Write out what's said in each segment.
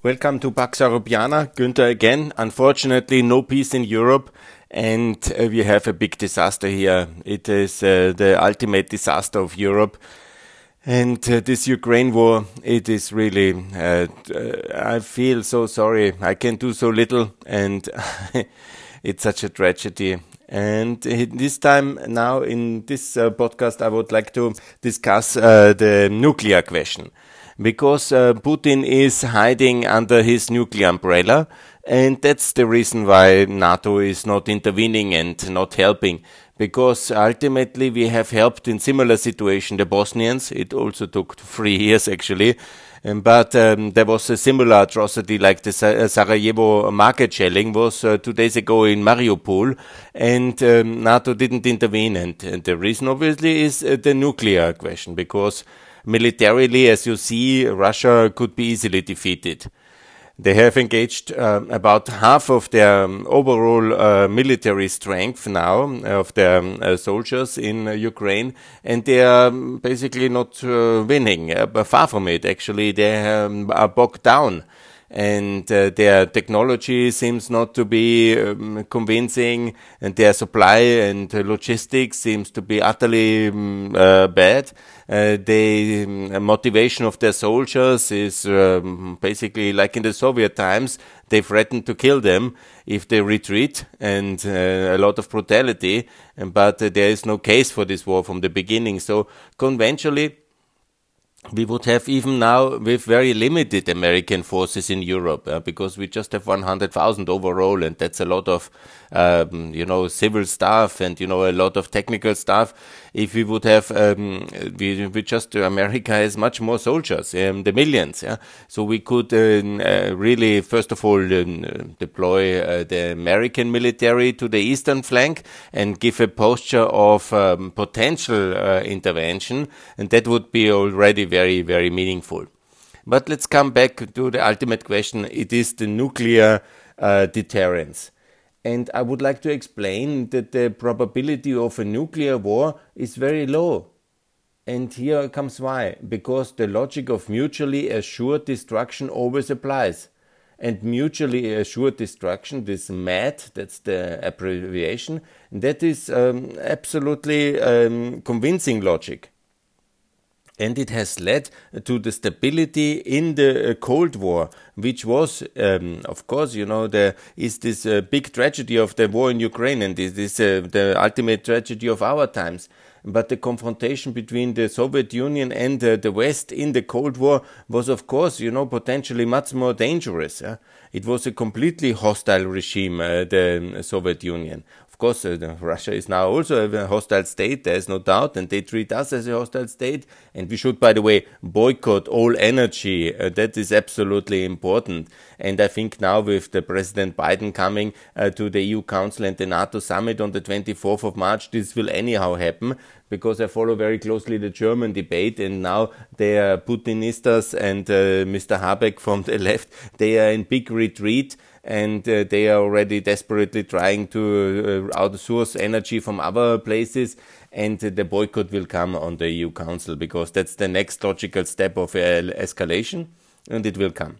Welcome to Pax Europiana. Günther again. Unfortunately, no peace in Europe, and uh, we have a big disaster here. It is uh, the ultimate disaster of Europe. And uh, this Ukraine war, it is really, uh, uh, I feel so sorry. I can do so little, and it's such a tragedy. And this time, now in this uh, podcast, I would like to discuss the nuclear question because uh, Putin is hiding under his nuclear umbrella, and that's the reason why NATO is not intervening and not helping. Because ultimately we have helped in similar situation the Bosnians. It also took three years actually, um, but um, there was a similar atrocity like the Sa- Sarajevo market shelling was uh, two days ago in Mariupol, and um, NATO didn't intervene. And, and, the reason obviously is uh, the nuclear question because militarily, as you see, Russia could be easily defeated. They have engaged uh, about half of their um, overall uh, military strength now of their um, uh, soldiers in uh, Ukraine, and they are um, basically not uh, winning. Uh, far from it, actually, they um, are bogged down and uh, their technology seems not to be um, convincing, and their supply and logistics seems to be utterly um, uh, bad. Uh, the um, motivation of their soldiers is um, basically like in the Soviet times. They threaten to kill them if they retreat, and uh, a lot of brutality. But uh, there is no case for this war from the beginning. So conventionally we would have even now with very limited American forces in Europe uh, because we just have 100,000 overall and that's a lot of um, you know civil staff and you know a lot of technical staff. If we would have um, we, we just America has much more soldiers um, the millions yeah. So we could uh, uh, really first of all um, deploy uh, the American military to the eastern flank and give a posture of um, potential uh, intervention. And that would be already very very meaningful. But let's come back to the ultimate question. It is the nuclear uh, deterrence and I would like to explain that the probability of a nuclear war is very low. And here comes why. Because the logic of mutually assured destruction always applies. And mutually assured destruction, this MAD, that's the abbreviation, that is um, absolutely um, convincing logic and it has led to the stability in the uh, Cold War, which was, um, of course, you know, there is this uh, big tragedy of the war in Ukraine, and this is uh, the ultimate tragedy of our times. But the confrontation between the Soviet Union and uh, the West in the Cold War was, of course, you know, potentially much more dangerous. It was a completely hostile regime, uh, the Soviet Union. Of course, uh, Russia is now also a hostile state, there is no doubt, and they treat us as a hostile state. And we should, by the way, boycott all energy. Uh, that is absolutely important. And I think now with the President Biden coming uh, to the EU Council and the NATO summit on the 24th of March, this will anyhow happen because I follow very closely the German debate, and now they are Putinistas and uh, Mr. Habeck from the left. They are in big retreat and uh, they are already desperately trying to uh, outsource energy from other places. And uh, the boycott will come on the EU Council because that's the next logical step of uh, escalation, and it will come.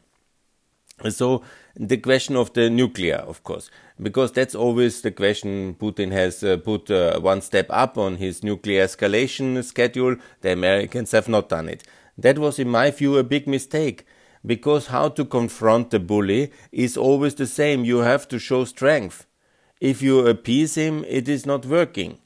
So the question of the nuclear, of course, because that's always the question. Putin has uh, put uh, one step up on his nuclear escalation schedule. The Americans have not done it. That was, in my view, a big mistake because how to confront the bully is always the same. You have to show strength. If you appease him, it is not working.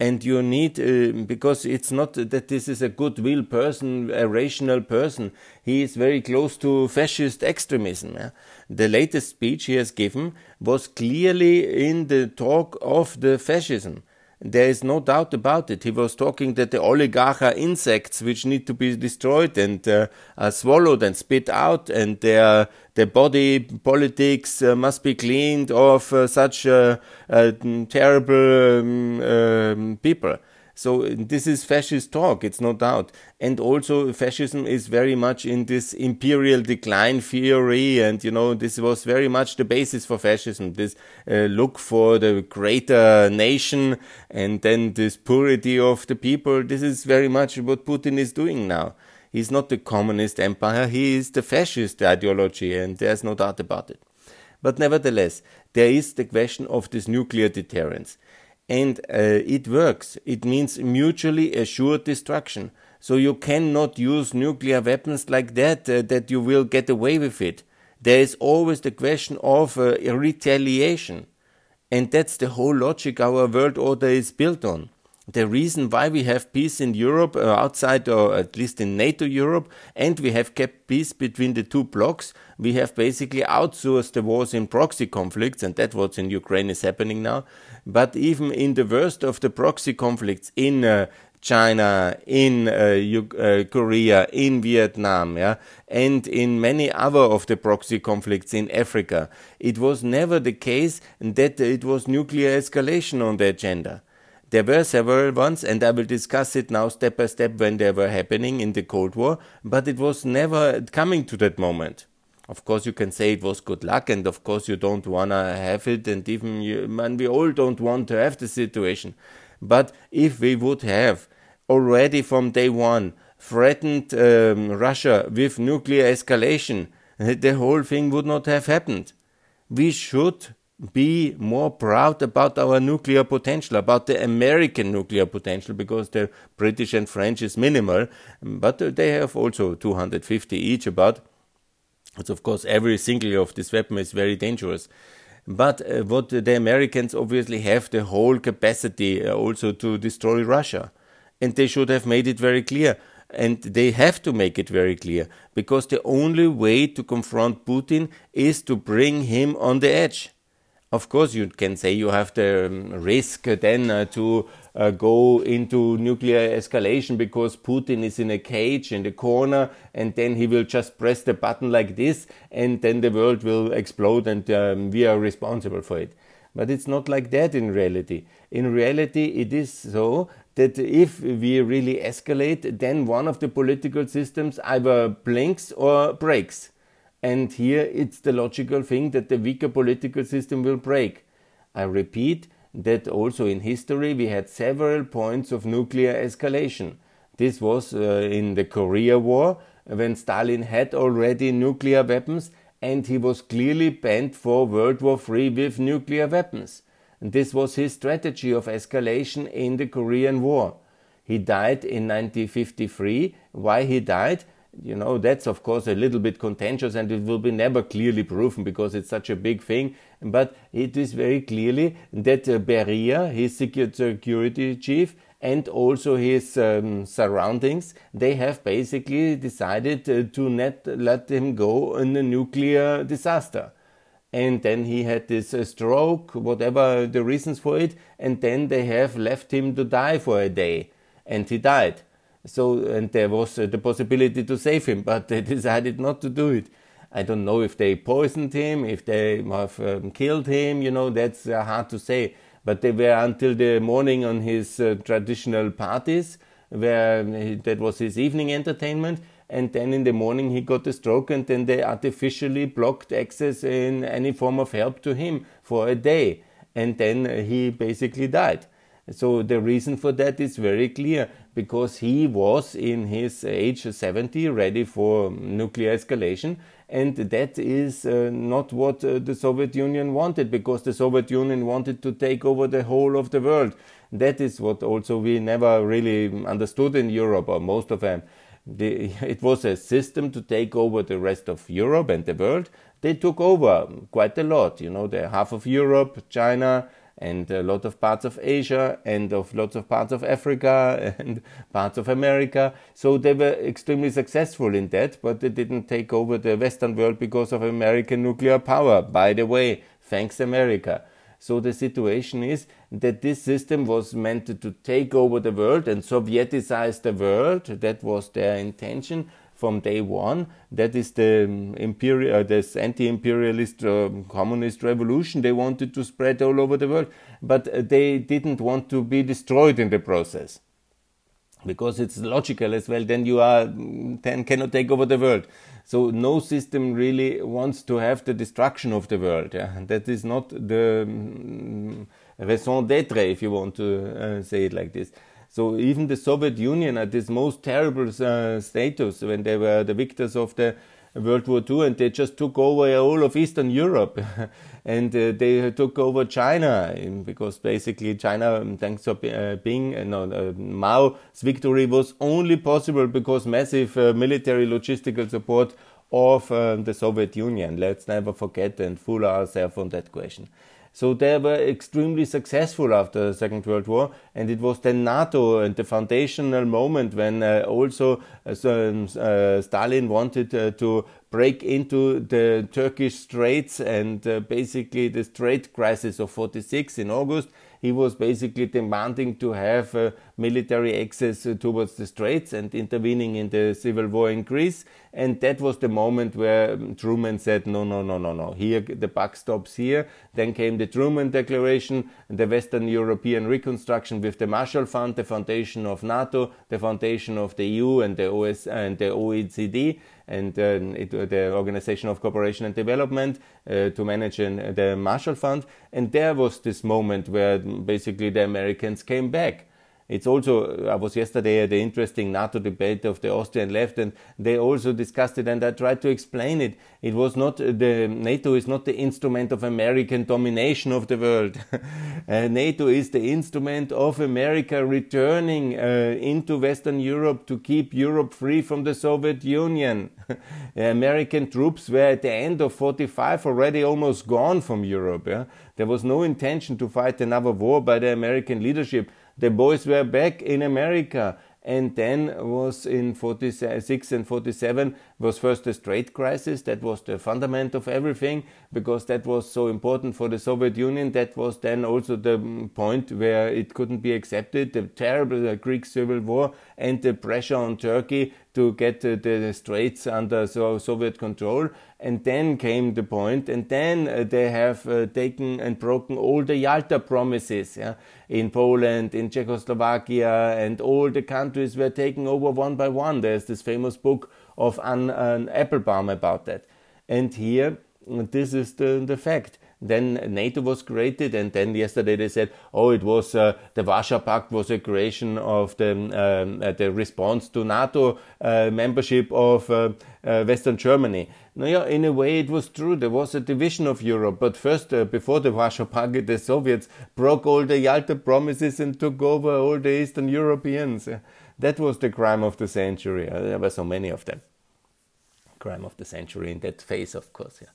And you need, uh, because it's not that this is a goodwill person, a rational person. He is very close to fascist extremism. Yeah? The latest speech he has given was clearly in the talk of the fascism. There is no doubt about it. He was talking that the oligarch are insects which need to be destroyed and uh, are swallowed and spit out, and their their body politics uh, must be cleaned of uh, such uh, uh, terrible um, um, people. So this is fascist talk, it's no doubt. And also fascism is very much in this imperial decline theory and you know this was very much the basis for fascism. This uh, look for the greater nation and then this purity of the people. This is very much what Putin is doing now He's not the communist empire, he is the fascist ideology, and there's no doubt about it. But nevertheless, there is the question of this nuclear deterrence. And uh, it works. It means mutually assured destruction. So you cannot use nuclear weapons like that, uh, that you will get away with it. There is always the question of uh, retaliation. And that's the whole logic our world order is built on the reason why we have peace in Europe, uh, outside or at least in NATO Europe, and we have kept peace between the two blocs, we have basically outsourced the wars in proxy conflicts, and that's what in Ukraine is happening now. But even in the worst of the proxy conflicts in uh, China, in uh, uh, Korea, in Vietnam, yeah, and in many other of the proxy conflicts in Africa, it was never the case that it was nuclear escalation on the agenda. There were several ones, and I will discuss it now step by step when they were happening in the Cold War, but it was never coming to that moment. Of course, you can say it was good luck, and of course, you don't want to have it, and even you, man, we all don't want to have the situation. But if we would have already from day one threatened um, Russia with nuclear escalation, the whole thing would not have happened. We should be more proud about our nuclear potential, about the American nuclear potential, because the British and French is minimal, but they have also 250 each about. So of course, every single of this weapon is very dangerous. But uh, what the Americans obviously have the whole capacity uh, also to destroy Russia. And they should have made it very clear. And they have to make it very clear because the only way to confront Putin is to bring him on the edge of course, you can say you have the um, risk then uh, to uh, go into nuclear escalation because Putin is in a cage in the corner and then he will just press the button like this and then the world will explode and um, we are responsible for it. But it's not like that in reality. In reality, it is so that if we really escalate, then one of the political systems either blinks or breaks and here it's the logical thing that the weaker political system will break. I repeat that also in history we had several points of nuclear escalation. This was uh, in the Korea War when Stalin had already nuclear weapons and he was clearly bent for World War III with nuclear weapons. This was his strategy of escalation in the Korean War. He died in 1953. Why he died? You know that's of course a little bit contentious and it will be never clearly proven because it's such a big thing. But it is very clearly that uh, Beria his security chief and also his um, surroundings they have basically decided uh, to not let him go in a nuclear disaster. And then he had this uh, stroke whatever the reasons for it and then they have left him to die for a day. And he died so, and there was uh, the possibility to save him, but they decided not to do it. I don't know if they poisoned him, if they have um, killed him, you know, that's uh, hard to say. But they were until the morning on his uh, traditional parties, where he, that was his evening entertainment. And then in the morning he got a stroke, and then they artificially blocked access in any form of help to him for a day. And then he basically died. So the reason for that is very clear because he was in his age 70 ready for nuclear escalation and that is uh, not what uh, the Soviet Union wanted because the Soviet Union wanted to take over the whole of the world. That is what also we never really understood in Europe or most of them. The, it was a system to take over the rest of Europe and the world. They took over quite a lot, you know, the half of Europe, China, and a lot of parts of Asia and of lots of parts of Africa and parts of America. So they were extremely successful in that, but they didn't take over the Western world because of American nuclear power. By the way, thanks America. So the situation is that this system was meant to take over the world and Sovieticize the world. That was their intention from day one. That is the um, imperial, uh, this anti-imperialist uh, communist revolution they wanted to spread all over the world, but uh, they didn't want to be destroyed in the process. Because it's logical as well, then you are then cannot take over the world. So no system really wants to have the destruction of the world. Yeah? That is not the um, raison d'être, if you want to uh, say it like this. So even the Soviet Union at this most terrible uh, status when they were the victors of the World War II, and they just took over all of Eastern Europe, and uh, they took over China because basically China, um, thanks to uh, being uh, no, uh, Mao's victory, was only possible because massive uh, military logistical support of uh, the Soviet Union. Let's never forget and fool ourselves on that question. So they were extremely successful after the Second World War, and it was then NATO and the foundational moment when uh, also uh, um, uh, Stalin wanted uh, to break into the Turkish Straits and uh, basically the Strait crisis of 46 in August. He was basically demanding to have uh, military access uh, towards the Straits and intervening in the civil war in Greece. And that was the moment where um, Truman said, no, no, no, no, no, here the buck stops here. Then came the Truman Declaration, the Western European reconstruction with the Marshall Fund, the foundation of NATO, the foundation of the EU and the, OS, and the OECD and uh, it, uh, the Organization of Cooperation and Development uh, to manage an, the Marshall Fund. And there was this moment where basically the Americans came back it's also, I was yesterday at the interesting NATO debate of the Austrian left, and they also discussed it, and I tried to explain it. It was not the NATO is not the instrument of American domination of the world. uh, NATO is the instrument of America returning uh, into Western Europe to keep Europe free from the Soviet Union. American troops were at the end of 45 already almost gone from Europe. Yeah? There was no intention to fight another war by the American leadership the boys were back in America. And then was in 46 and 47 was first the Strait crisis. That was the fundament of everything because that was so important for the Soviet Union. That was then also the point where it couldn't be accepted. The terrible uh, Greek civil war and the pressure on Turkey to get uh, the Straits under so Soviet control. And then came the point, and then uh, they have uh, taken and broken all the Yalta promises yeah? in Poland, in Czechoslovakia, and all the countries were taken over one by one. There's this famous book of Anne Applebaum about that. And here, this is the, the fact then NATO was created, and then yesterday they said, oh, it was uh, the Warsaw Pact was a creation of the um, uh, the response to NATO uh, membership of uh, uh, Western Germany. Now, yeah, in a way, it was true. There was a division of Europe, but first, uh, before the Warsaw Pact, the Soviets broke all the Yalta promises and took over all the Eastern Europeans. that was the crime of the century. there were so many of them. Crime of the century in that phase, of course. Yeah.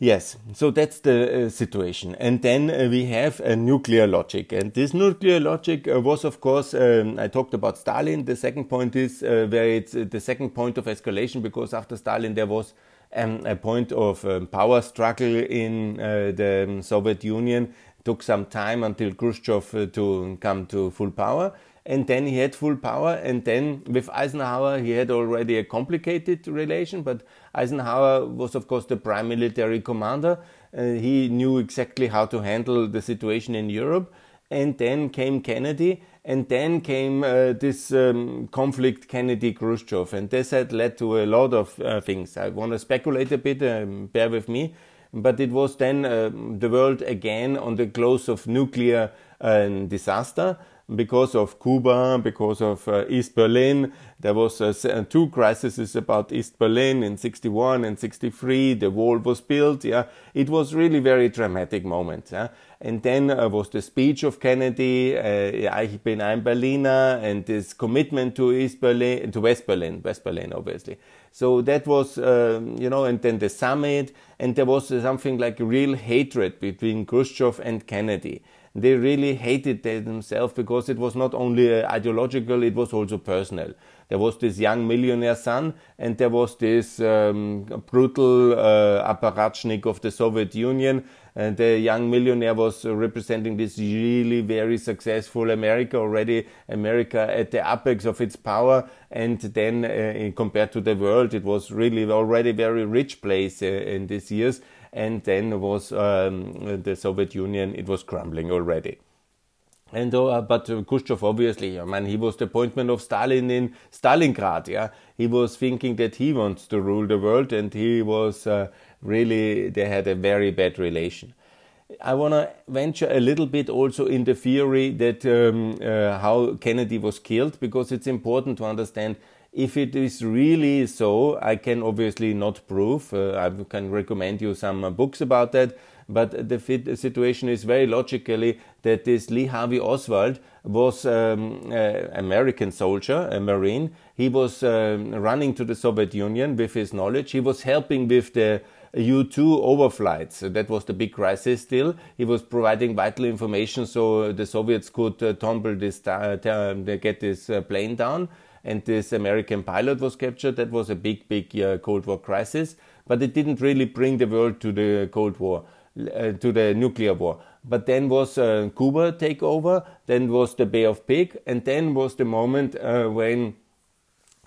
Yes, so that's the uh, situation. And then uh, we have a nuclear logic. And this nuclear logic uh, was, of course, um, I talked about Stalin. The second point is uh, where it's uh, the second point of escalation because after Stalin there was um, a point of um, power struggle in uh, the Soviet Union. It took some time until Khrushchev to come to full power and then he had full power. And then with Eisenhower, he had already a complicated relation, but Eisenhower was, of course, the prime military commander. Uh, he knew exactly how to handle the situation in Europe. And then came Kennedy, and then came uh, this um, conflict Kennedy Khrushchev, and this had led to a lot of uh, things. I want to speculate a bit, um, bear with me, but it was then uh, the world again on the close of nuclear uh, disaster because of Cuba, because of uh, East Berlin. There was uh, uh two crises about East Berlin in 61 and 63. The wall was built. Yeah, it was really very dramatic moment. Yeah? And then uh, was the speech of Kennedy, uh, Ich bin ein Berliner, and this commitment to East Berlin, to West Berlin, West Berlin, obviously. So that was, uh, you know, and then the summit, and there was something like real hatred between Khrushchev and Kennedy they really hated themselves because it was not only uh, ideological, it was also personal. There was this young millionaire son, and there was this um, brutal uh, apparatchik of the Soviet Union. And the young millionaire was representing this really very successful America already, America at the apex of its power. And then, uh, compared to the world, it was really already very rich place uh, in these years and then was um, the Soviet Union, it was crumbling already. And uh, but Khrushchev obviously, I mean, he was the appointment of Stalin in Stalingrad. Yeah, he was thinking that he wants to rule the world, and he was uh, really they had a very bad relation. I want to venture a little bit also in the theory that um, uh, how Kennedy was killed because it's important to understand if it is really so. I can obviously not prove. Uh, I can recommend you some uh, books about that. But the, situation is very logically that this Lee Harvey Oswald was um, an American soldier, a Marine. He was um, running to the Soviet Union with his knowledge. He was helping with the U-2 overflights. That was the big crisis still. He was providing vital information so the Soviets could uh, tumble this, uh, get this uh, plane down. And this American pilot was captured. That was a big, big uh, Cold War crisis. But it didn't really bring the world to the Cold War, uh, to the nuclear war. But then was uh, Cuba takeover. Then was the Bay of Pig. And then was the moment when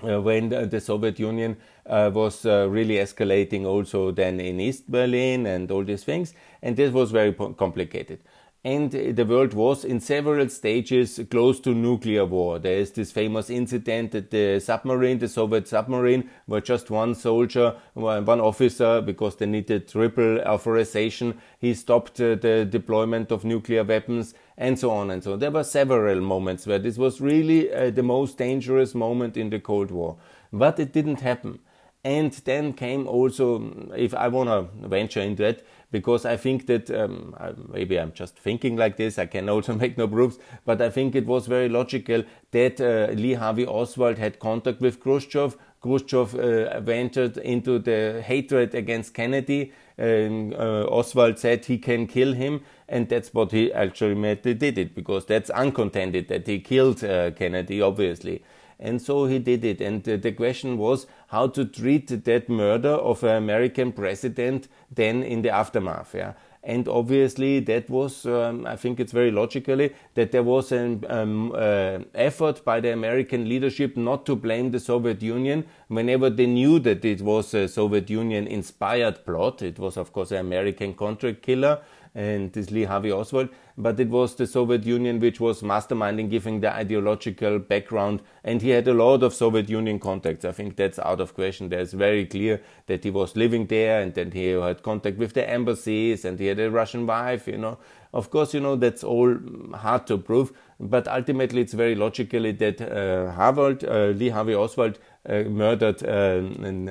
uh, when the, the, Soviet Union uh, was uh, really escalating also then in East Berlin and all these things. And this was very complicated. And the world was in several stages close to nuclear war. There is this famous incident that the submarine, the Soviet submarine, where just one soldier, one officer, because they needed triple authorization, he stopped uh, the deployment of nuclear weapons and so on and so on. There were several moments where this was really uh, the most dangerous moment in the Cold War. But it didn't happen. And then came also, if I want to venture into it, because I think that um, maybe I'm just thinking like this, I can also make no proofs, but I think it was very logical that uh, Lee Harvey Oswald had contact with Khrushchev. Khrushchev uh, ventured into the hatred against Kennedy. Um, uh, Oswald said he can kill him, and that's what he actually did it because that's uncontended that he killed uh, Kennedy, obviously. And so he did it. And the question was how to treat that murder of an American president then in the aftermath. Yeah. And obviously, that was, um, I think it's very logically, that there was an um, uh, effort by the American leadership not to blame the Soviet Union whenever they knew that it was a Soviet Union inspired plot. It was, of course, an American contract killer and this Lee Harvey Oswald, but it was the Soviet Union which was masterminding, giving the ideological background, and he had a lot of Soviet Union contacts. I think that's out of question. There's very clear that he was living there, and then he had contact with the embassies, and he had a Russian wife, you know. Of course, you know, that's all hard to prove, but ultimately it's very logically that uh, Harvard, uh, Lee Harvey Oswald uh, murdered uh,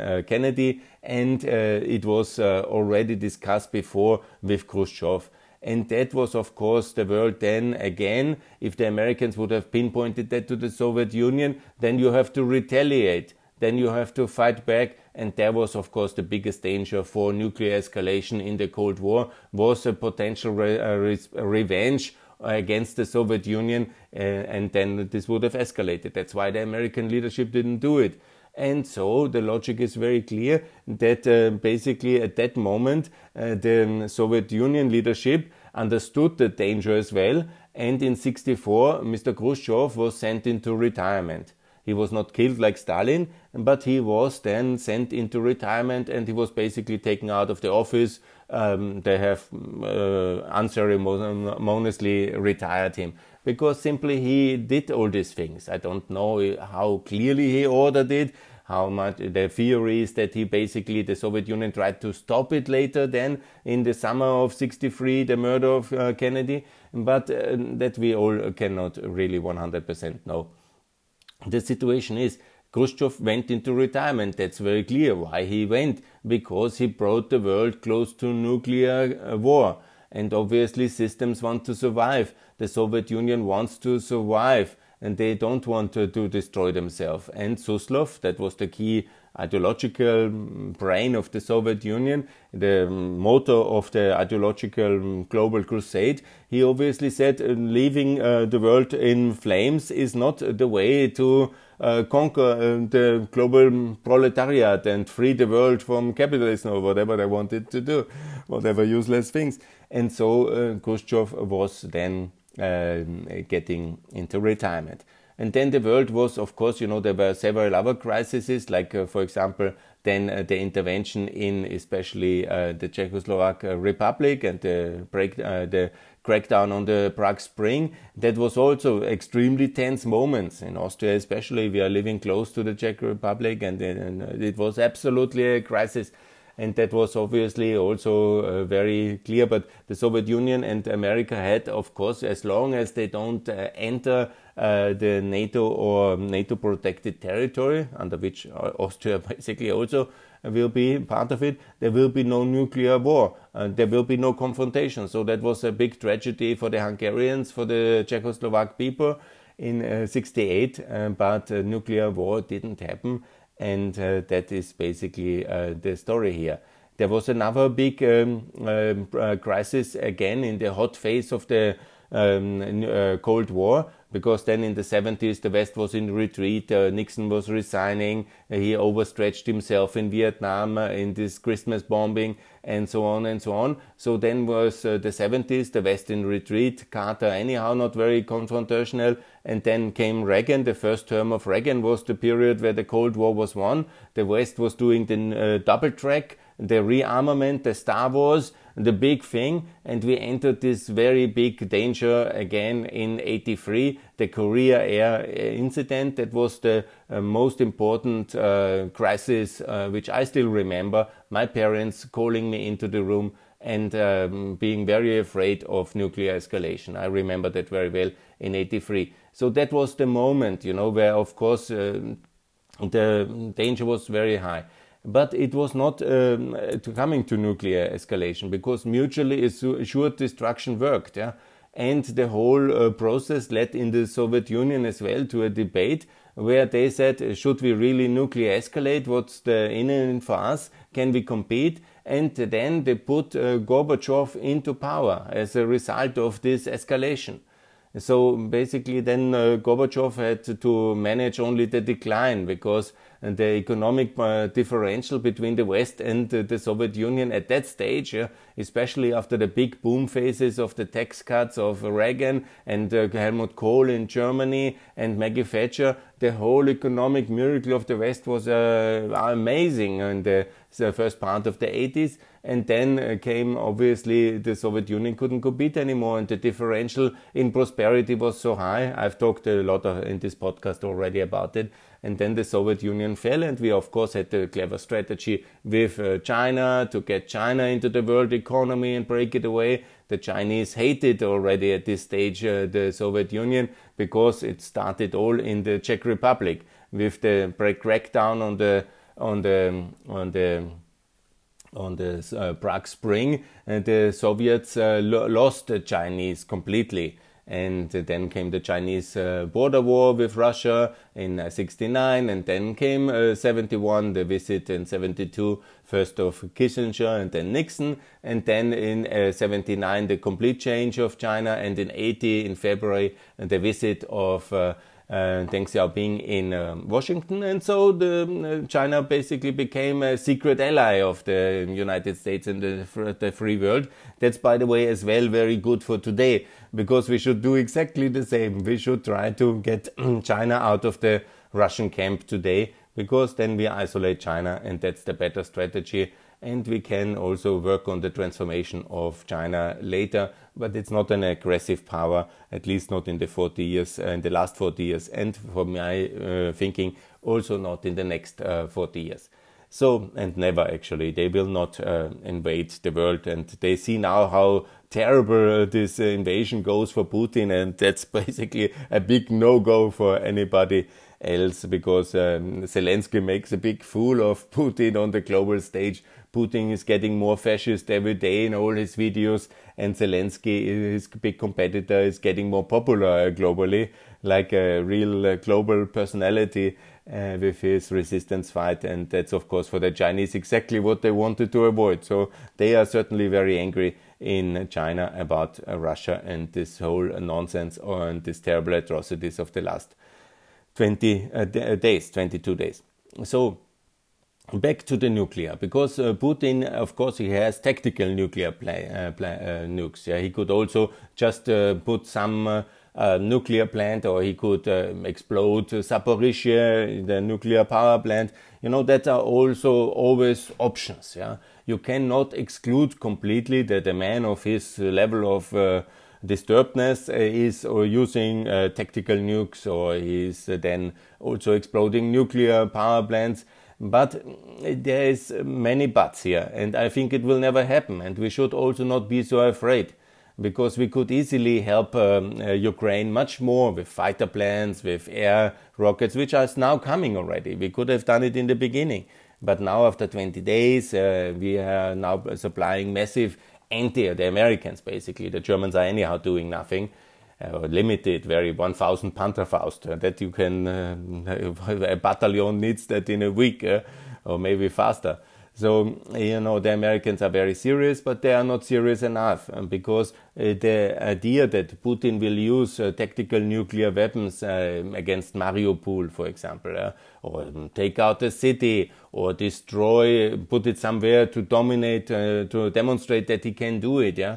uh, Kennedy, and uh, it was uh, already discussed before with Khrushchev. And that was, of course, the world then again. If the Americans would have pinpointed that to the Soviet Union, then you have to retaliate. Then you have to fight back. And there was, of course, the biggest danger for nuclear escalation in the Cold War was a potential re- uh, re- revenge against the Soviet Union, uh, and then this would have escalated. That's why the American leadership didn't do it. And so the logic is very clear that uh, basically at that moment uh, the Soviet Union leadership understood the danger as well. And in 64, Mr. Khrushchev was sent into retirement. He was not killed like Stalin, but he was then sent into retirement and he was basically taken out of the office. Um, they have uh, unceremoniously retired him because simply he did all these things. I don't know how clearly he ordered it, how much the theory is that he basically the Soviet Union tried to stop it later then in the summer of 63 the murder of uh, Kennedy but uh, that we all cannot really 100% know the situation is Khrushchev went into retirement. That's very clear why he went. Because he brought the world close to nuclear uh, war. And obviously systems want to survive. The Soviet Union wants to survive and they don't want to, to destroy themselves. And Suslov, that was the key ideological brain of the Soviet Union, the motor of the ideological global crusade, he obviously said uh, leaving uh, the world in flames is not the way to uh, conquer uh, the global proletariat and free the world from capitalism or whatever they wanted to do, whatever useless things. And so uh, Khrushchev was then um, getting into retirement. And then the world was, of course, you know, there were several other crises, like, uh, for example, then uh, the intervention in especially uh, the Czechoslovak uh, Republic and the break, uh, the crackdown on the Prague Spring. That was also extremely tense moments in Austria, especially. We are living close to the Czech Republic, and, and it was absolutely a crisis. and that was obviously also uh, very clear. But the Soviet Union and America had, of course, as long as they don't uh, enter uh, the NATO or NATO protected territory, under which Austria basically also will be part of it, there will be no nuclear war. Uh, there will be no confrontation. So that was a big tragedy for the Hungarians, for the Czechoslovak people in uh, 68, uh, but nuclear war didn't happen. And uh, that is basically uh, the story here. There was another big um, uh, crisis again in the hot phase of the um, Cold War because then in the 70s the West was in retreat, uh, Nixon was resigning, uh, he overstretched himself in Vietnam uh, in this Christmas bombing and so on and so on. So then was uh, the 70s, the West in retreat, Carter anyhow not very confrontational, and then came Reagan. The first term of Reagan was the period where the Cold War was won. The West was doing the uh, double track, the rearmament, the Star Wars, the big thing, and we entered this very big danger again in 83, the Korea Air uh, incident. That was the uh, most important uh, crisis, uh, which I still remember. My parents calling me into the room and um, being very afraid of nuclear escalation. I remember that very well in 83. So that was the moment, you know, where of course uh, the danger was very high but it was not um, coming to nuclear escalation because mutually assured destruction worked. Yeah? And the whole uh, process led in the Soviet Union as well to a debate where they said, should we really nuclear escalate? What's the in and for us? Can we compete? And then they put uh, Gorbachev into power as a result of this escalation. So basically, then uh, Gorbachev had to manage only the decline because the economic uh, differential between the West and uh, the Soviet Union at that stage, especially after the big boom phases of the tax cuts of Reagan and uh, Helmut Kohl in Germany and Maggie Thatcher, the whole economic miracle of the West was uh, amazing in the, the, first part of the 80s. And then uh, came obviously the Soviet Union couldn't compete anymore, and the differential in prosperity was so high. I've talked a lot in this podcast already about it and then the Soviet Union fell, and we of course had a clever strategy with uh, China to get China into the world economy and break it away. The Chinese hated already at this stage uh, the Soviet Union because it started all in the Czech Republic with the crackdown on the on the on the on the uh, Prague Spring, and the Soviets uh, lo lost the Chinese completely and then came the Chinese uh, border war with Russia in uh, 69 and then came uh, 71 the visit in 72 first of Kissinger and then Nixon and then in uh, 79 the complete change of China and in 80 in February the visit of uh, Deng Xiaoping in um, Washington, and so the, uh, China basically became a secret ally of the United States and the, the free world. That's, by the way, as well very good for today because we should do exactly the same. We should try to get China out of the Russian camp today because then we isolate China, and that's the better strategy and we can also work on the transformation of China later, but it's not an aggressive power, at least not in the 40 years, uh, in the last 40 years, and for my uh, thinking, also not in the next uh, 40 years. So, and never actually, they will not uh, invade the world, and they see now how terrible uh, this invasion goes for Putin, and that's basically a big no go for anybody else because um, Zelensky makes a big fool of Putin on the global stage Putin is getting more fascist every day in all his videos, and Zelensky, his big competitor, is getting more popular globally, like a real uh, global personality uh, with his resistance fight. And that's, of course, for the Chinese exactly what they wanted to avoid. So they are certainly very angry in China about uh, Russia and this whole nonsense and these terrible atrocities of the last 20 uh, days, 22 days. So back to the nuclear because uh, Putin, of course, he has tactical nuclear play, uh, play, uh, nukes. Yeah, he could also just uh, put some uh, uh, nuclear plant, or he could explode Zaporizhia, the nuclear power plant. You know that are also always options. Yeah, you cannot exclude completely that a man of his level of disturbedness is or using tactical nukes, or is then also exploding nuclear power plants But there is many buts here, and I think it will never happen. And we should also not be so afraid, because we could easily help um, uh, Ukraine much more with fighter planes, with air rockets, which are now coming already. We could have done it in the beginning, but now after 20 days, uh, we are now supplying massive anti the Americans basically. The Germans are anyhow doing nothing uh, limited, very 1000 Panzerfaust uh, that you can, uh, a battalion needs that in a week uh, or maybe faster. So, you know, the Americans are very serious, but they are not serious enough because uh, the idea that Putin will use uh, tactical nuclear weapons against Mariupol, for example, or take out a city or destroy, put it somewhere to dominate, to demonstrate that he can do it, yeah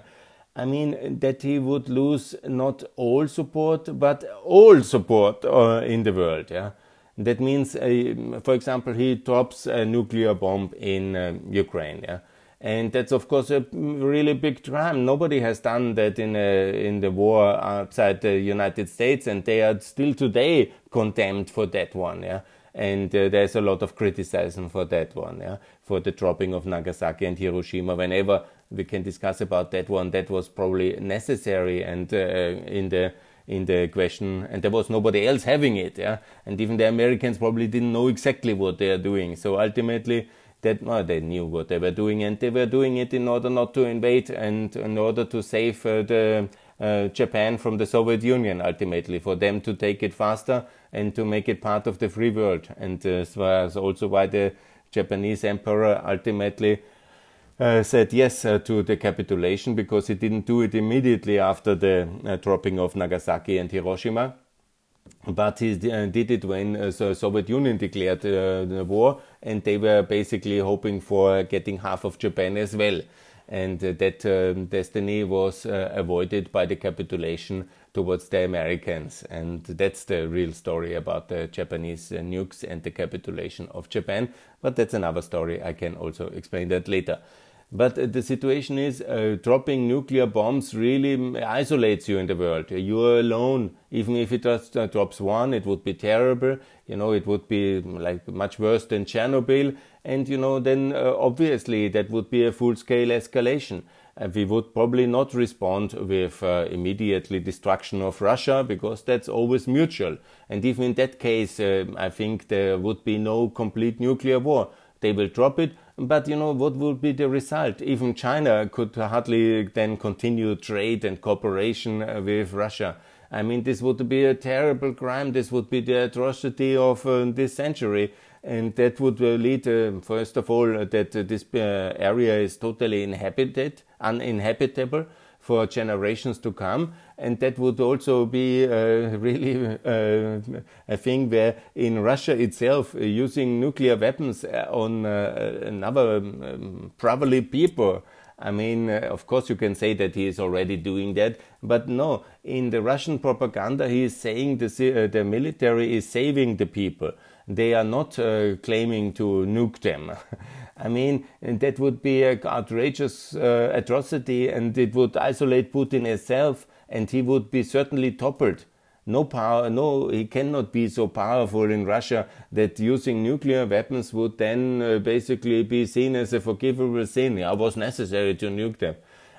I mean, that he would lose not all support, but all support uh, in the world. Yeah, that means, uh, for example, he drops a nuclear bomb in uh, Ukraine. Yeah, and that's of course a really big crime. Nobody has done that in a, in the war outside the United States, and they are still today condemned for that one. Yeah, and uh, there's a lot of criticism for that one. Yeah, for the dropping of Nagasaki and Hiroshima. Whenever we can discuss about that one. That was probably necessary and uh, in the in the question, and there was nobody else having it. Yeah, and even the Americans probably didn't know exactly what they are doing. So ultimately, that no, they knew what they were doing, and they were doing it in order not to invade and in order to save uh, the uh, Japan from the Soviet Union. Ultimately, for them to take it faster and to make it part of the free world, and uh, was also why the Japanese emperor ultimately uh, said yes uh, to the capitulation because he didn't do it immediately after the uh, dropping of Nagasaki and Hiroshima. But he uh, did it when uh, the Soviet Union declared uh, the war, and they were basically hoping for getting half of Japan as well. And that destiny was avoided by the capitulation towards the Americans. And that's the real story about the Japanese nukes and the capitulation of Japan. But that's another story. I can also explain that later. But uh, the situation is uh, dropping nuclear bombs really isolates you in the world. You're alone. Even if it just uh, drops one, it would be terrible. You know, it would be like much worse than Chernobyl. And, you know, then uh, obviously that would be a full scale escalation. Uh, we would probably not respond with uh, immediately destruction of Russia because that's always mutual. And even in that case, I think there would be no complete nuclear war. They will drop it but you know, what would be the result? Even China could hardly then continue trade and cooperation uh, with Russia. I mean, this would be a terrible crime. This would be the atrocity of uh, this century. And that would uh, lead, uh, first of all, uh, that this area is totally inhabited, uninhabitable for generations to come. And that would also be uh, really uh, a thing where in Russia itself, uh, using nuclear weapons uh, on uh, another um, probably people. I mean, uh, of course, you can say that he is already doing that, but no, in the Russian propaganda, he is saying the, the military is saving the people. They are not claiming to nuke them. I mean, that would be an outrageous uh, atrocity and it would isolate Putin himself and he would be certainly toppled. No power, no, he cannot be so powerful in Russia that using nuclear weapons would then uh, basically be seen as a forgivable sin. It was necessary to nuke them.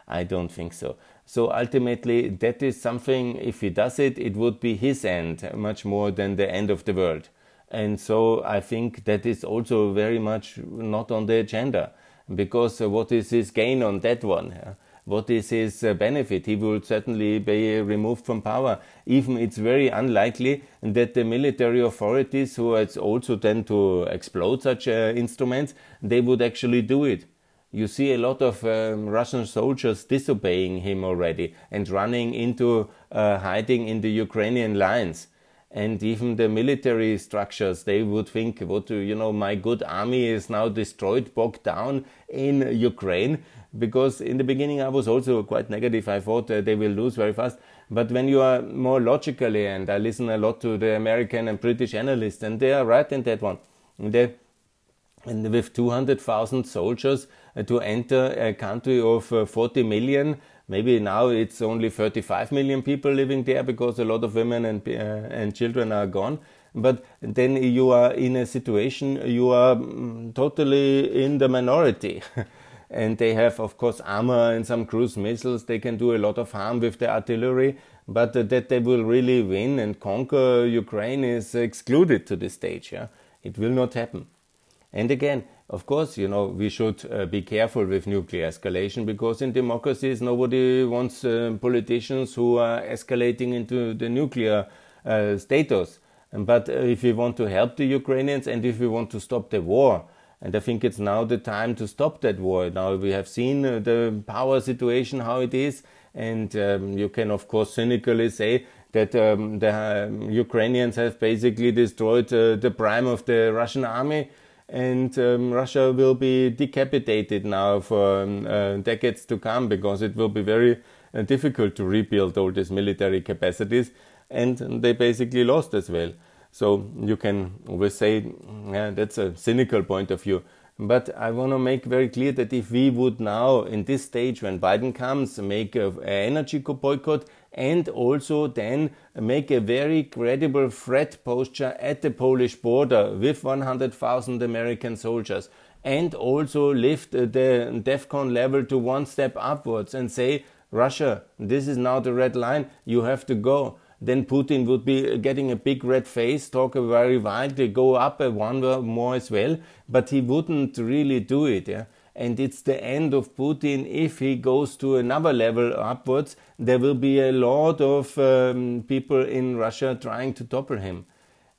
I don't think so. So ultimately, that is something, if he does it, it would be his end much more than the end of the world. And so I think that is also very much not on the agenda because uh, what is his gain on that one? Uh, what is his uh, benefit? He will certainly be removed from power. Even it's very unlikely that the military authorities who are also tend to explode such uh, instruments, they would actually do it. You see a lot of um, Russian soldiers disobeying him already and running into uh, hiding in the Ukrainian lines and even the military structures they would think what do you know my good army is now destroyed bogged down in ukraine. Because in the beginning i was also quite negative. I thought uh, they will lose very fast. But when you are more logically and i listen a lot to the american and british analysts and they are right in that one. They and with 200,000 soldiers uh, to enter a country of uh, 40 million Maybe now it's only 35 million people living there because a lot of women and, uh, and children are gone. but then you are in a situation you are mm, totally in the minority. and they have, of course, armor and some cruise missiles. They can do a lot of harm with the artillery, but uh, that they will really win and conquer Ukraine is excluded to this stage. Yeah, it will not happen. And again, of course, you know, we should uh, be careful with nuclear escalation because in democracies, nobody wants uh, politicians who are escalating into the nuclear uh, status. But uh, if we want to help the Ukrainians and if we want to stop the war, and I think it's now the time to stop that war. Now we have seen uh, the power situation, how it is, and um, you can, of course, cynically say that um, the um, Ukrainians have basically destroyed uh, the prime of the Russian army, and um, Russia will be decapitated now for um, uh, decades to come because it will be very uh, difficult to rebuild all these military capacities, and they basically lost as well. So you can always say, yeah, that's a cynical point of view. But I want to make very clear that if we would now, in this stage when Biden comes, make an energy boycott and also then make a very credible threat posture at the Polish border with 100,000 American soldiers and also lift uh, the DEFCON level to one step upwards and say, Russia, this is now the red line, you have to go then Putin would be uh, getting a big red face, talk very widely, go up a one more as well, but he wouldn't really do it. Yeah? And it's the end of Putin. If he goes to another level upwards, there will be a lot of um, people in Russia trying to topple him.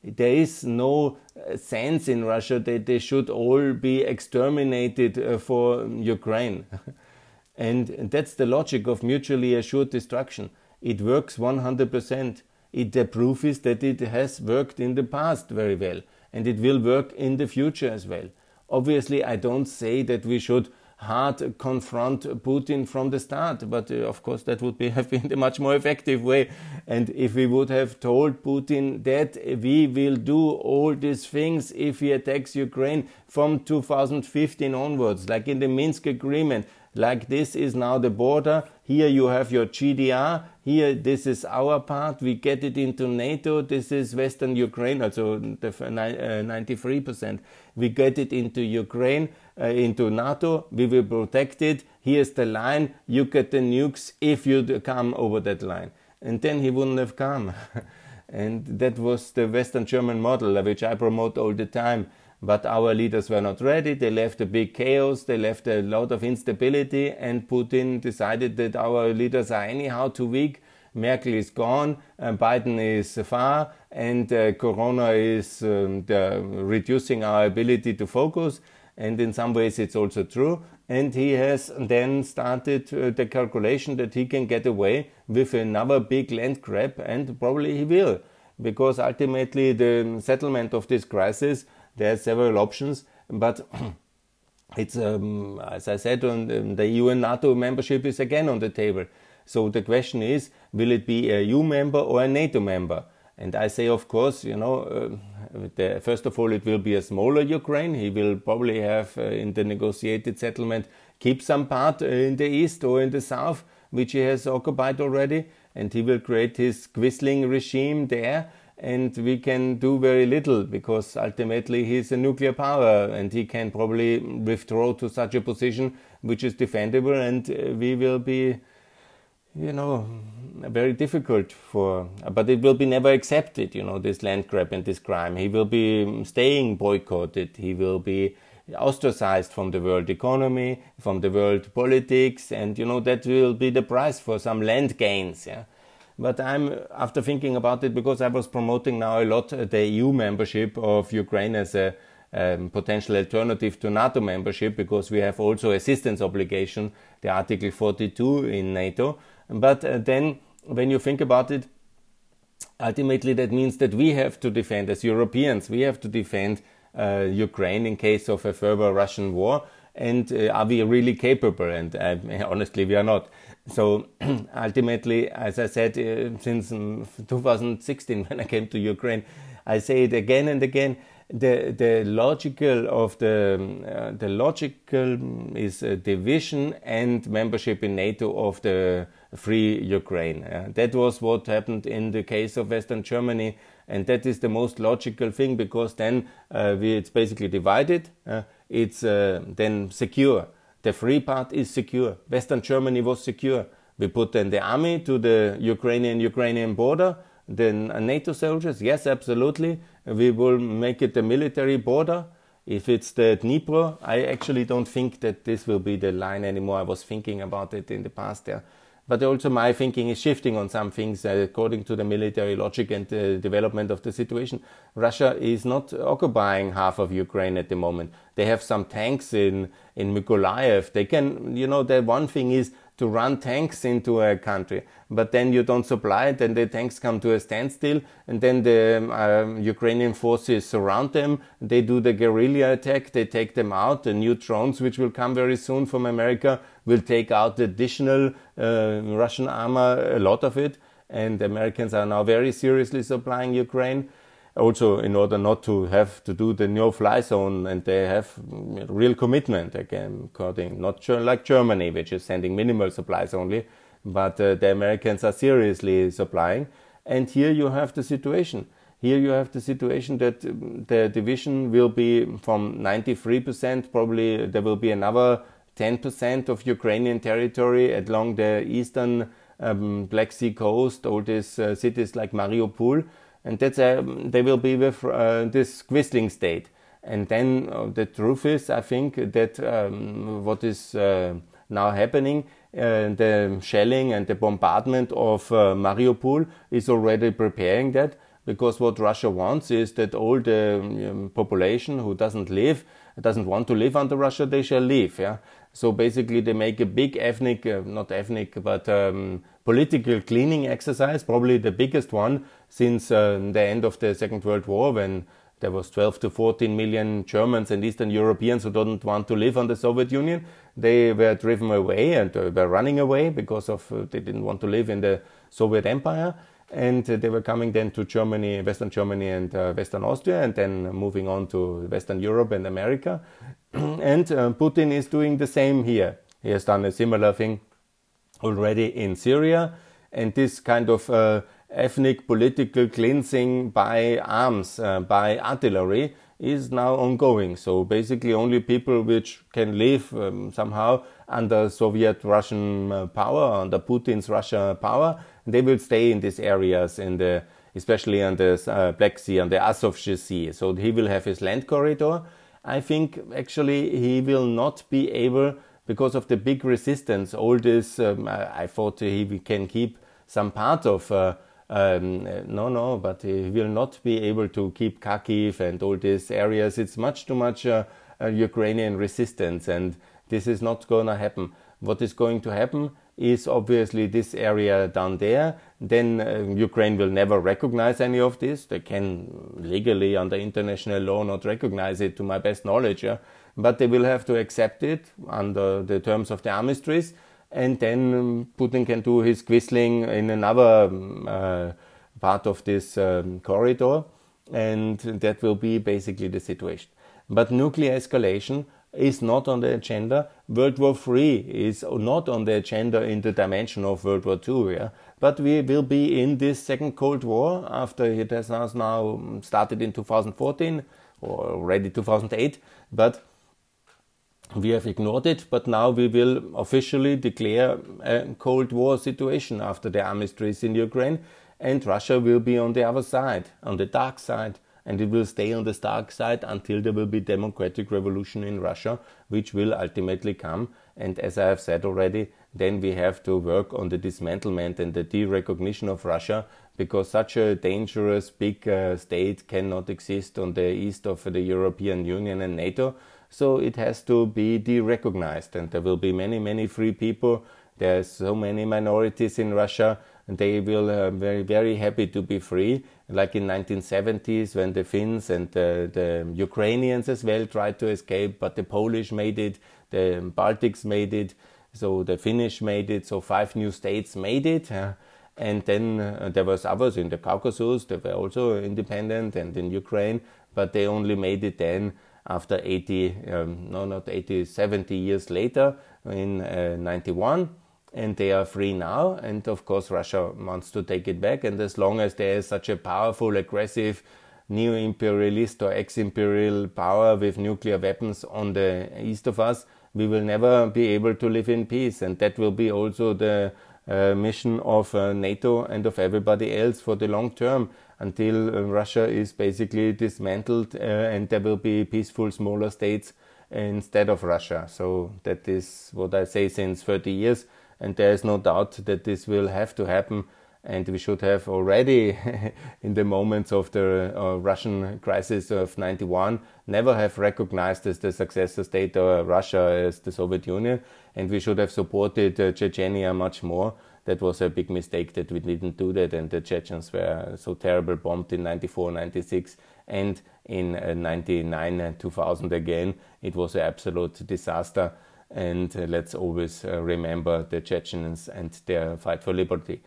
There is no uh, sense in Russia that they should all be exterminated uh, for Ukraine. and that's the logic of mutually assured destruction. It works 100%. It, the proof is that it has worked in the past very well and it will work in the future as well. Obviously, I don't say that we should hard confront Putin from the start, but uh, of course that would be, have been a much more effective way. And if we would have told Putin that we will do all these things if he attacks Ukraine from 2015 onwards, like in the Minsk agreement, like this is now the border. Here you have your GDR. Here, this is our part. We get it into NATO. This is Western Ukraine, also the 93%. Uh, we get it into Ukraine, uh, into NATO. We will protect it. Here's the line. You get the nukes if you come over that line. And then he wouldn't have come. and that was the Western German model, which I promote all the time. But our leaders were not ready. They left a big chaos. They left a lot of instability. And Putin decided that our leaders are anyhow too weak. Merkel is gone. Uh, Biden is far. And uh, Corona is um, the, reducing our ability to focus. And in some ways, it's also true. And he has then started uh, the calculation that he can get away with another big land grab. And probably he will. Because ultimately, the settlement of this crisis there are several options, but it's um, as I said, on the EU and NATO membership is again on the table. So the question is, will it be a EU member or a NATO member? And I say, of course, you know, uh, the, first of all, it will be a smaller Ukraine. He will probably have, uh, in the negotiated settlement, keep some part uh, in the east or in the south, which he has occupied already, and he will create his Quisling regime there and we can do very little because ultimately he's a nuclear power and he can probably withdraw to such a position which is defendable and uh, we will be you know very difficult for but it will be never accepted you know this land grab and this crime. He will be staying boycotted. He will be ostracized from the world economy from the world politics and you know that will be the price for some land gains yeah but I'm, after thinking about it, because I was promoting now a lot the EU membership of Ukraine as a um, potential alternative to NATO membership, because we have also assistance obligation, the Article 42 in NATO. But uh, then, when you think about it, ultimately that means that we have to defend, as Europeans, we have to defend uh, Ukraine in case of a further Russian war. And uh, are we really capable? And uh, honestly, we are not. So ultimately, as I said, uh, since um, 2016 when I came to Ukraine, I say it again and again. The the logical of the um, uh, the logical is division and membership in NATO of the free Ukraine. Uh, that was what happened in the case of Western Germany And that is the most logical thing because then uh, we, it's basically divided. Uh, it's uh, then secure. The free part is secure. Western Germany was secure. We put then the army to the Ukrainian Ukrainian border. Then NATO soldiers, yes, absolutely. We will make it a military border. If it's the Dnipro, I actually don't think that this will be the line anymore. I was thinking about it in the past there. But also my thinking is shifting on some things uh, according to the military logic and the development of the situation. Russia is not occupying half of Ukraine at the moment. They have some tanks in, in Mykolaiv. They can, you know, the one thing is to run tanks into a country, but then you don't supply it, and the tanks come to a standstill, and then the uh, Ukrainian forces surround them. They do the guerrilla attack, they take them out. The new drones, which will come very soon from America, will take out the additional uh, Russian armor, a lot of it, and the Americans are now very seriously supplying Ukraine also in order not to have to do the no-fly zone, and they have real commitment again, according not like Germany, which is sending minimal supplies only, but uh, the Americans are seriously supplying. And here you have the situation. Here you have the situation that um, the division will be from 93%, probably there will be another 10% of Ukrainian territory along the eastern um, Black Sea coast, all these uh, cities like Mariupol and that's a, they will be with uh, this Quisling state. And then uh, the truth is, I think that um, what is uh, now happening, uh, the shelling and the bombardment of uh, Mariupol is already preparing that. Because what Russia wants is that all the um, population who doesn't live, doesn't want to live under Russia, they shall leave. Yeah. So basically, they make a big ethnic, uh, not ethnic, but um, political cleaning exercise, probably the biggest one since uh, the end of the Second World War, when there was 12 to 14 million Germans and Eastern Europeans who didn't want to live on the Soviet Union. They were driven away and uh, were running away because of uh, they didn't want to live in the Soviet Empire. And uh, they were coming then to Germany, Western Germany and uh, Western Austria, and then moving on to Western Europe and America. and uh, Putin is doing the same here. He has done a similar thing already in Syria. And this kind of uh, ethnic political cleansing by arms, uh, by artillery, is now ongoing. So basically, only people which can live um, somehow under Soviet Russian uh, power, under Putin's Russia power, they will stay in these areas, in the especially on the uh, Black Sea, on the Azov Sea. So he will have his land corridor. I think actually he will not be able because of the big resistance, all this, um, I, I, thought he can keep some part of. Uh, um, no, no, but he will not be able to keep Kharkiv and all these areas. It's much too much uh, uh, Ukrainian resistance, and this is not going to happen. What is going to happen is obviously this area down there. Then uh, Ukraine will never recognize any of this. They can legally, under international law, not recognize it, to my best knowledge. Yeah? but they will have to accept it under the terms of the armistice, and then um, Putin can do his Quisling in another um, uh, part of this um, corridor, and that will be basically the situation. But nuclear escalation is not on the agenda. World War III is not on the agenda in the dimension of World War II. Yeah? But we will be in this second Cold War after it has now started in 2014 or already 2008. But we have ignored it, but now we will officially declare a Cold War situation after the armistice in Ukraine, and Russia will be on the other side, on the dark side, and it will stay on the dark side until there will be democratic revolution in Russia, which will ultimately come. And as I have said already, then we have to work on the dismantlement and the de-recognition of Russia, because such a dangerous big uh, state cannot exist on the east of the European Union and NATO so it has to be de-recognized, and there will be many, many free people. There are so many minorities in Russia, and they will uh, very, very happy to be free. Like in 1970s, when the Finns and the, the Ukrainians as well tried to escape, but the Polish made it, the Baltics made it, so the Finnish made it. So five new states made it. And then uh, there was others in the Caucasus. They were also independent, and in Ukraine, but they only made it then after 80, um, no, not 80, 70 years later in uh, 91. And they are free now. And of course, Russia wants to take it back. And as long as there is such a powerful, aggressive, neo imperialist or ex imperial power with nuclear weapons on the east of us, we will never be able to live in peace. And that will be also the uh, mission of uh, NATO and of everybody else for the long term until uh, Russia is basically dismantled uh, and there will be peaceful smaller states instead of Russia. So that is what I say since 30 years and there is no doubt that this will have to happen and we should have already in the moments of the uh, Russian crisis of 91 never have recognized as the successor state of Russia as the Soviet Union. And we should have supported uh, Chechnya much more. That was a big mistake that we didn't do that and the Chechens were so terrible bombed in 94 96 and in uh, 99 and 2000 again. It was an absolute disaster and uh, let's always uh, remember the Chechens and their fight for liberty.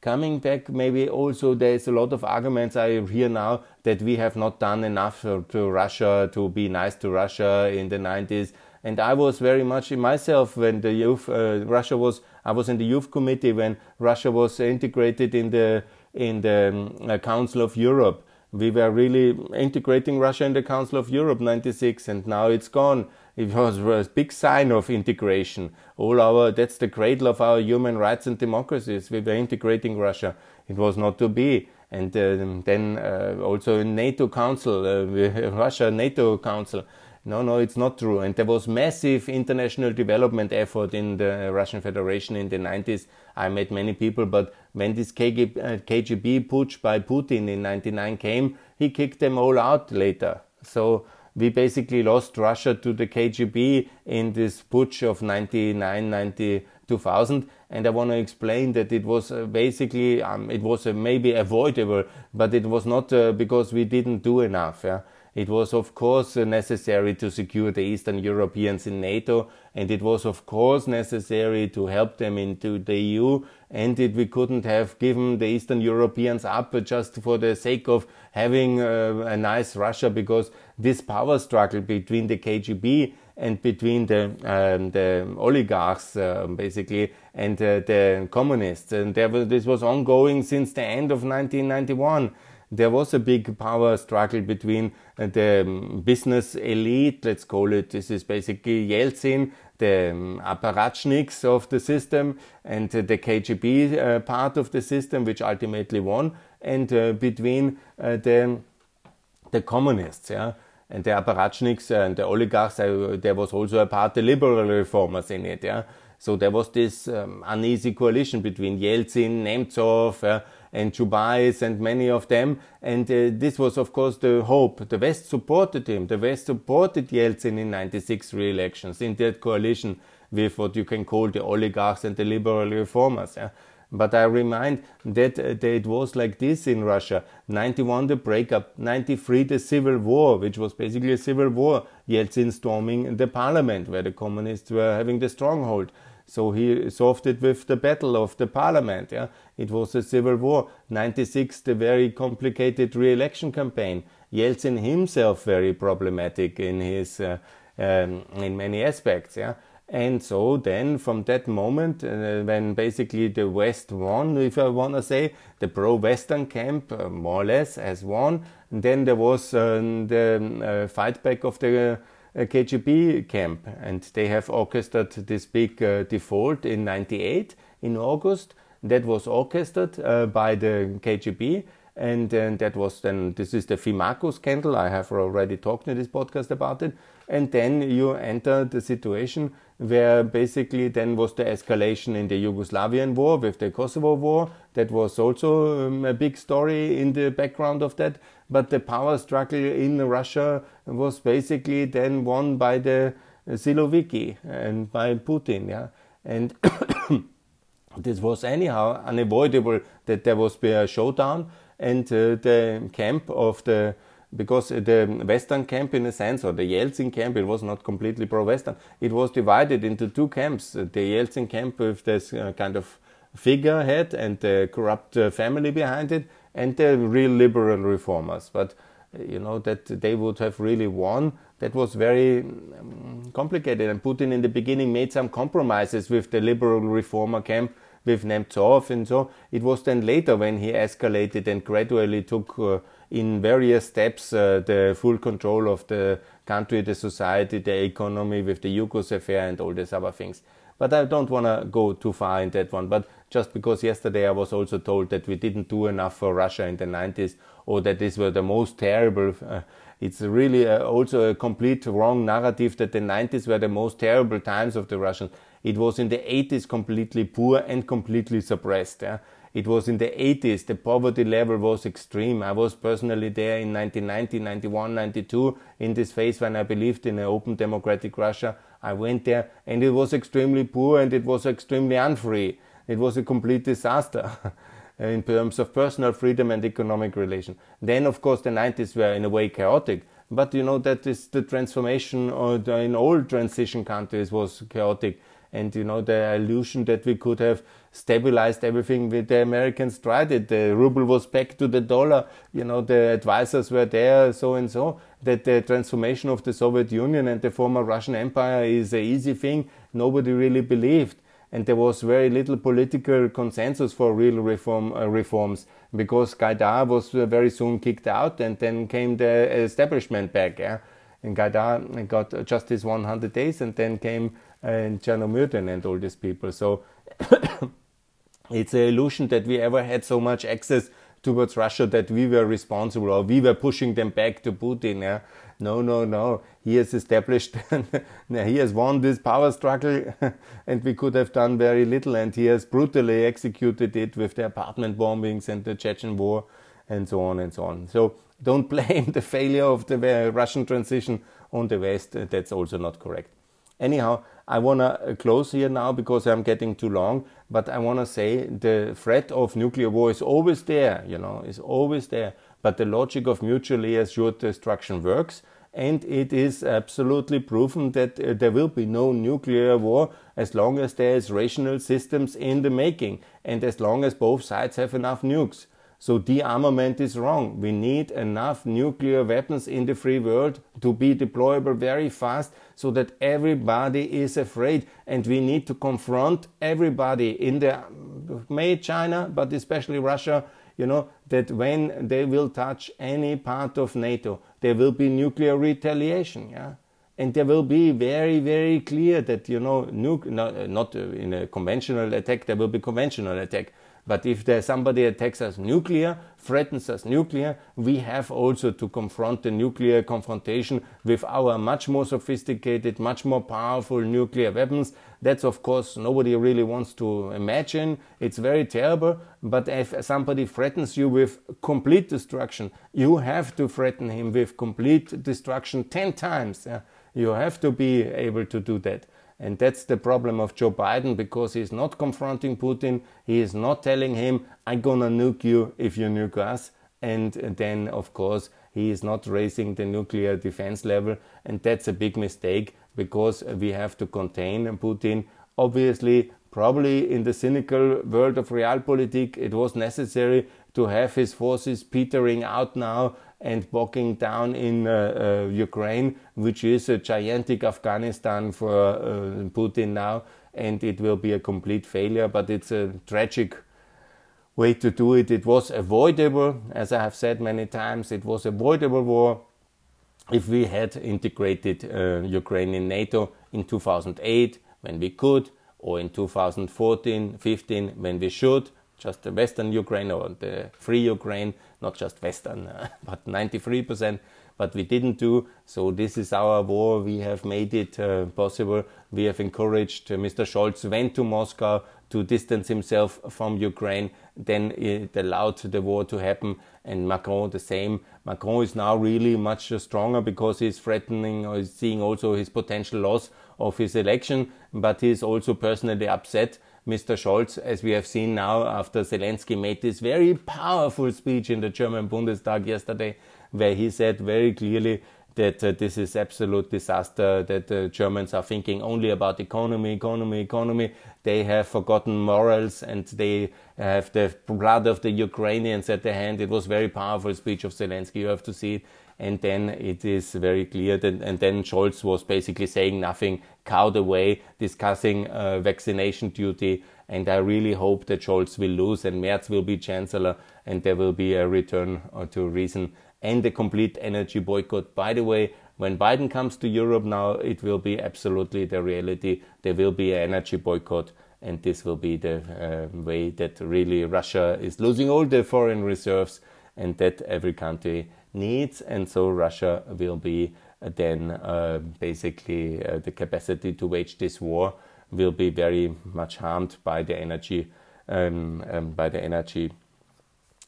Coming back, maybe also there's a lot of arguments I hear now that we have not done enough to Russia to be nice to Russia in the 90s. And I was very much in myself when the youth, uh, Russia was, I was in the youth committee when Russia was integrated in the, in the um, Council of Europe. We were really integrating Russia in the Council of Europe 96 and now it's gone it was a big sign of integration. All our that's the cradle of our human rights and democracies. We were integrating Russia. It was not to be. And uh, then uh, also in NATO Council, uh, Russia NATO Council. No, no, it's not true. And there was massive international development effort in the Russian Federation in the 90s. I met many people, but when this KGB, uh, putsch by Putin in 99 came, he kicked them all out later. So we basically lost Russia to the KGB in this putsch of 99, 90, 2000. And I want to explain that it was uh, basically, um, it was uh, maybe avoidable, but it was not uh, because we didn't do enough. Yeah? It was, of course, necessary to secure the Eastern Europeans in NATO, and it was, of course, necessary to help them into the EU. And we couldn't have given the Eastern Europeans up just for the sake of having uh, a nice Russia, because this power struggle between the KGB and between the, um, the oligarchs, uh, basically, and uh, the communists, and was, this was ongoing since the end of 1991 there was a big power struggle between uh, the um, business elite, let's call it. This is basically Yeltsin, the apparatchiks of the system, and the KGB uh, part of the system, which ultimately won, and uh, between uh, the the communists, yeah. And the apparatchiks and the oligarchs, there was also a part, the liberal reformers in it, yeah. So there was this um, uneasy coalition between Yeltsin, Nemtsov, and Chubais and many of them. And uh, this was, of course, the hope. The West supported him. The West supported Yeltsin in 96 re-elections in that coalition with what you can call the oligarchs and the liberal reformers. Yeah? But I remind that, uh, that it was like this in Russia. 91 the breakup, 93 the civil war, which was basically a civil war. Yeltsin storming the parliament where the communists were having the stronghold. So he solved it with the battle of the parliament. Yeah? It was a civil war. 96, the very complicated re-election campaign. Yeltsin himself very problematic in his, uh, um, in many aspects. Yeah? And so then from that moment, uh, when basically the West won, if I want to say, the pro-Western camp uh, more or less has won, And then there was uh, the uh, fight back of the KGB camp, and they have orchestrated this big uh, default in 98 in August. That was orchestrated uh, by the KGB, and, that was then this is the Fimaco scandal. I have already talked in this podcast about it. And then you enter the situation where basically then was the escalation in the Yugoslavian war with the Kosovo war. That was also um, a big story in the background of that but the power struggle in Russia was basically then won by the Siloviki and by Putin, yeah. And this was anyhow unavoidable that there was be a showdown and uh, the camp of the because the Western camp, in a sense, or the Yeltsin camp, it was not completely pro-Western. It was divided into two camps: the Yeltsin camp with this uh, kind of figurehead and the corrupt uh, family behind it, and the real liberal reformers. But you know that they would have really won that was very um, complicated. And Putin in the beginning made some compromises with the liberal reformer camp, with Nemtsov and so. It was then later when he escalated and gradually took uh, in various steps uh, the full control of the country, the society, the economy with the Yukos affair and all these other things. But I don't want to go too far in that one. But just because yesterday I was also told that we didn't do enough for Russia in the 90s or that these were the most terrible. Uh, it's really uh, also a complete wrong narrative that the 90s were the most terrible times of the Russians. It was in the 80s completely poor and completely suppressed. Yeah? It was in the 80s, the poverty level was extreme. I was personally there in 1990, 91, 92, in this phase when I believed in an open democratic Russia. I went there and it was extremely poor and it was extremely unfree. It was a complete disaster. in terms of personal freedom and economic relation. Then, of course, the 90s were in a way chaotic, but you know that is the transformation uh, in all transition countries was chaotic, and you know the illusion that we could have stabilized everything the Americans tried it. The ruble was back to the dollar. You know the advisors were there, so and so. That the transformation of the Soviet Union and the former Russian Empire is an easy thing. Nobody really believed and there was very little political consensus for real reform uh, reforms because Gaidar was uh, very soon kicked out, and then came the establishment back. Yeah? And Gaidar got just his 100 days, and then came uh, Chernomyrdin and all these people. So it's an illusion that we ever had so much access towards Russia that we were responsible or we were pushing them back to Putin. Yeah? No, no, no. He has established, he has won this power struggle, and we could have done very little. And he has brutally executed it with the apartment bombings and the Chechen war, and so on and so on. So don't blame the failure of the uh, Russian transition on the West. That's also not correct. Anyhow, I want to close here now because I'm getting too long, but I want to say the threat of nuclear war is always there, you know, is always there. But the logic of mutually assured destruction works, and it is absolutely proven that uh, there will be no nuclear war as long as there is rational systems in the making and as long as both sides have enough nukes. So de-armament is wrong. We need enough nuclear weapons in the free world to be deployable very fast so that everybody is afraid and we need to confront everybody in the may China but especially Russia you know, that when they will touch any part of NATO, there will be nuclear retaliation, yeah? And there will be very, very clear that, you know, not, not in a conventional attack, there will be conventional attack, but if there somebody attacks us nuclear, threatens us nuclear, we have also to confront the nuclear confrontation with our much more sophisticated, much more powerful nuclear weapons. That's of course nobody really wants to imagine. It's very terrible. But if somebody threatens you with complete destruction, you have to threaten him with complete destruction 10 times. You have to be able to do that. And that's the problem of Joe Biden because he's not confronting Putin. He is not telling him, I'm gonna nuke you if you nuke us. And then, of course, he is not raising the nuclear defense level. And that's a big mistake because we have to contain Putin. Obviously, probably in the cynical world of realpolitik, it was necessary to have his forces petering out now and bogging down in uh, uh, Ukraine, which is a gigantic Afghanistan for uh, Putin now, and it will be a complete failure. But it's a tragic way to do it. It was avoidable, as I have said many times, it was avoidable war if we had integrated uh, Ukraine in NATO in 2008 when we could, or in 2014 15 when we should just the Western Ukraine or the free Ukraine, not just Western, uh, but 93%. But we didn't do. So this is our war. We have made it uh, possible. We have encouraged uh, Mr. Scholz went to Moscow to distance himself from Ukraine. Then it allowed the war to happen. And Macron the same. Macron is now really much stronger because he's threatening or is seeing also his potential loss of his election. But he is also personally upset Mr. Scholz, as we have seen now after Zelensky made this very powerful speech in the German Bundestag yesterday, where he said very clearly that uh, this is absolute disaster, that the Germans are thinking only about economy, economy, economy. They have forgotten morals and they have the blood of the Ukrainians at their hand. It was very powerful speech of Zelensky. You have to see it and then it is very clear that, and then Scholz was basically saying nothing, cowed away, discussing uh, vaccination duty, and I really hope that Scholz will lose and Merz will be chancellor, and there will be a return uh, to reason and a complete energy boycott. By the way, when Biden comes to Europe now, it will be absolutely the reality. There will be an energy boycott, and this will be the uh, way that really Russia is losing all the foreign reserves and that every country needs. And so Russia will be uh, then uh, basically uh, the capacity to wage this war will be very much harmed by the energy um, um, by the energy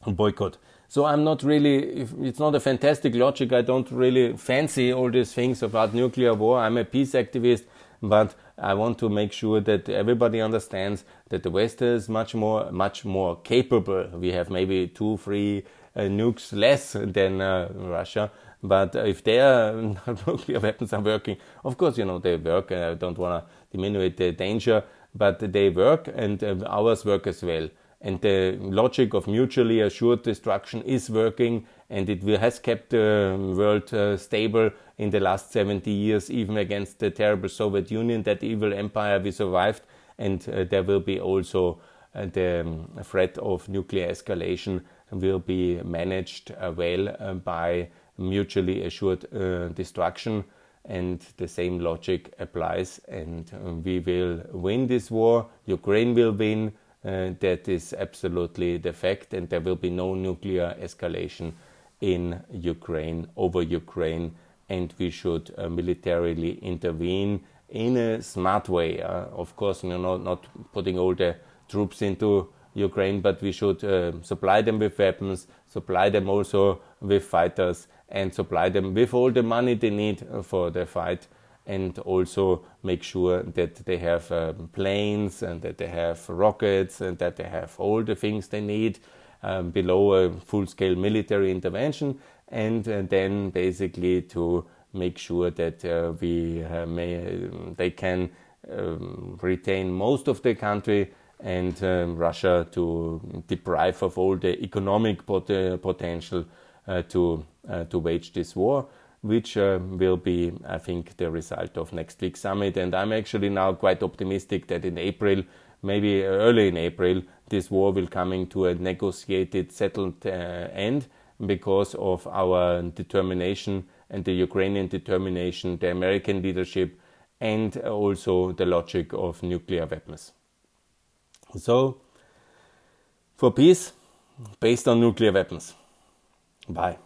boycott. So I'm not really, it's not a fantastic logic. I don't really fancy all these things about nuclear war. I'm a peace activist, but I want to make sure that everybody understands that the West is much more, much more capable. We have maybe two, three nukes less than uh, Russia. But if their nuclear weapons are working, of course, you know, they work. I don't want to diminish the danger, but they work and uh, ours work as well and the logic of mutually assured destruction is working and it has kept the world uh, stable in the last 70 years even against the terrible soviet union that evil empire we survived and uh, there will be also uh, the um, threat of nuclear escalation will be managed uh, well uh, by mutually assured uh, destruction. And the same logic applies. And we will win this war. Ukraine will win. That is absolutely the fact, and there will be no nuclear escalation in Ukraine over Ukraine, and we should uh, militarily intervene in a smart way. Uh, of course, you know, not putting all the troops into Ukraine, but we should uh, supply them with weapons, supply them also with fighters, and supply them with all the money they need for the fight and also make sure that they have um, planes and that they have rockets and that they have all the things they need um, below a full scale military intervention and uh, then basically to make sure that uh, we uh, may they can um, retain most of the country and um, Russia to deprive of all the economic pot- potential uh, to uh, to wage this war which uh, will be, I think, the result of next week's summit. And I'm actually now quite optimistic that in April, maybe early in April, this war will coming to a negotiated, settled uh, end because of our determination and the Ukrainian determination, the American leadership, and also the logic of nuclear weapons. So, for peace based on nuclear weapons. Bye.